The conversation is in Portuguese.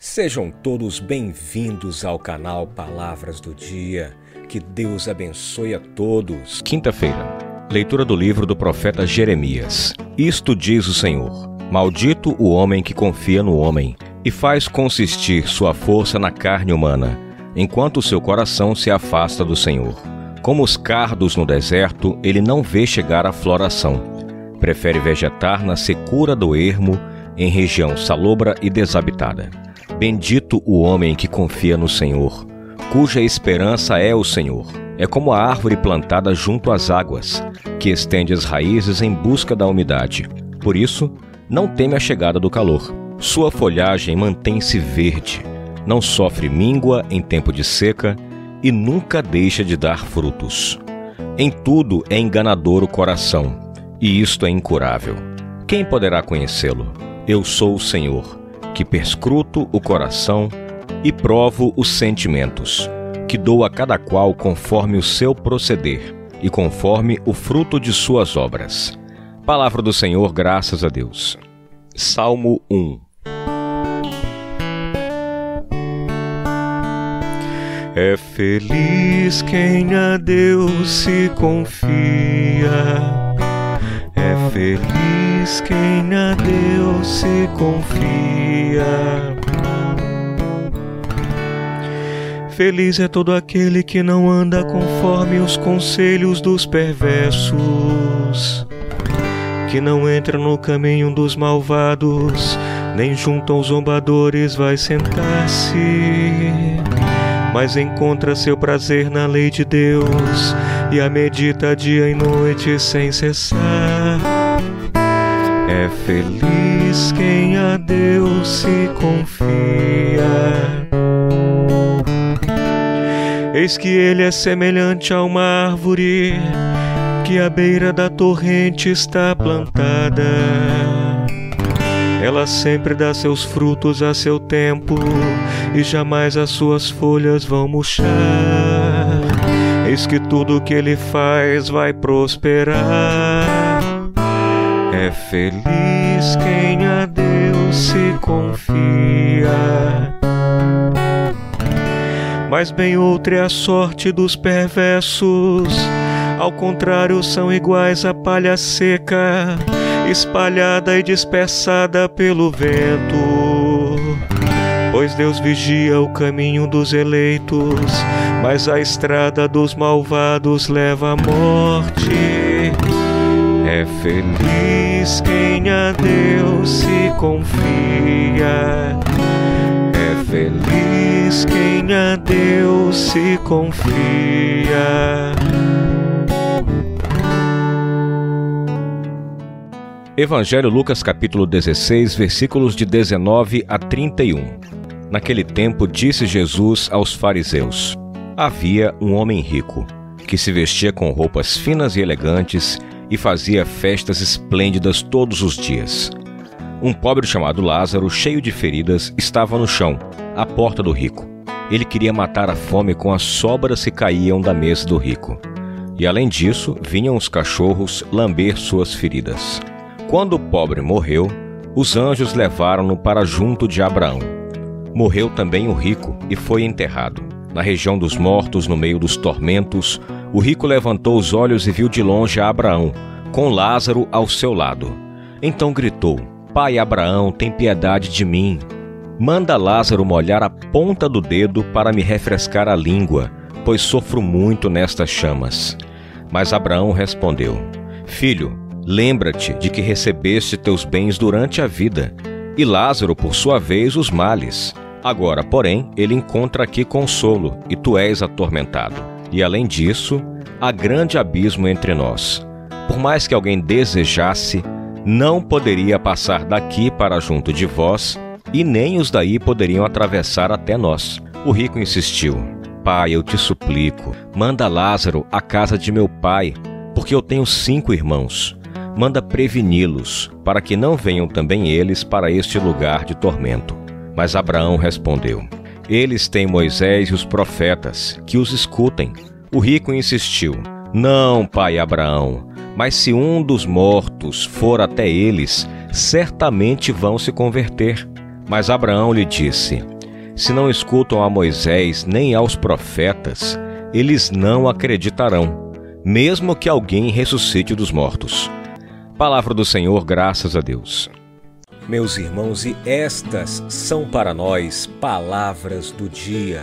Sejam todos bem-vindos ao canal Palavras do Dia. Que Deus abençoe a todos. Quinta-feira. Leitura do livro do profeta Jeremias. Isto diz o Senhor: Maldito o homem que confia no homem e faz consistir sua força na carne humana, enquanto seu coração se afasta do Senhor. Como os cardos no deserto, ele não vê chegar a floração. Prefere vegetar na secura do ermo, em região salobra e desabitada. Bendito o homem que confia no Senhor, cuja esperança é o Senhor. É como a árvore plantada junto às águas, que estende as raízes em busca da umidade. Por isso, não teme a chegada do calor. Sua folhagem mantém-se verde, não sofre míngua em tempo de seca e nunca deixa de dar frutos. Em tudo é enganador o coração, e isto é incurável. Quem poderá conhecê-lo? Eu sou o Senhor, que perscruto o coração e provo os sentimentos, que dou a cada qual conforme o seu proceder e conforme o fruto de suas obras. Palavra do Senhor, graças a Deus. Salmo 1 É feliz quem a Deus se confia. É feliz quem a Deus se confia. Feliz é todo aquele que não anda conforme os conselhos dos perversos, que não entra no caminho dos malvados, nem junto aos zombadores vai sentar-se mas encontra seu prazer na lei de Deus e a medita dia e noite sem cessar. É feliz quem a Deus se confia. Eis que ele é semelhante a uma árvore que à beira da torrente está plantada ela sempre dá seus frutos a seu tempo e jamais as suas folhas vão murchar. Eis que tudo que ele faz vai prosperar. É feliz quem a Deus se confia. Mas bem outra é a sorte dos perversos. Ao contrário, são iguais à palha seca espalhada e dispersada pelo vento. Pois Deus vigia o caminho dos eleitos, mas a estrada dos malvados leva à morte. É feliz quem a Deus se confia. É feliz quem a Deus se confia. Evangelho Lucas capítulo 16, versículos de 19 a 31. Naquele tempo disse Jesus aos fariseus: Havia um homem rico, que se vestia com roupas finas e elegantes e fazia festas esplêndidas todos os dias. Um pobre chamado Lázaro, cheio de feridas, estava no chão, à porta do rico. Ele queria matar a fome com as sobras que caíam da mesa do rico. E além disso, vinham os cachorros lamber suas feridas. Quando o pobre morreu, os anjos levaram-no para junto de Abraão. Morreu também o rico e foi enterrado. Na região dos mortos, no meio dos tormentos, o rico levantou os olhos e viu de longe Abraão, com Lázaro ao seu lado. Então gritou: Pai Abraão, tem piedade de mim. Manda Lázaro molhar a ponta do dedo para me refrescar a língua, pois sofro muito nestas chamas. Mas Abraão respondeu: Filho, Lembra-te de que recebeste teus bens durante a vida, e Lázaro, por sua vez, os males. Agora, porém, ele encontra aqui consolo, e tu és atormentado. E além disso, há grande abismo entre nós. Por mais que alguém desejasse, não poderia passar daqui para junto de vós, e nem os daí poderiam atravessar até nós. O rico insistiu: Pai, eu te suplico, manda Lázaro à casa de meu pai, porque eu tenho cinco irmãos manda preveni-los, para que não venham também eles para este lugar de tormento. Mas Abraão respondeu: Eles têm Moisés e os profetas, que os escutem. O rico insistiu: Não, pai Abraão, mas se um dos mortos for até eles, certamente vão se converter. Mas Abraão lhe disse: Se não escutam a Moisés nem aos profetas, eles não acreditarão, mesmo que alguém ressuscite dos mortos. Palavra do Senhor, graças a Deus. Meus irmãos, e estas são para nós palavras do dia.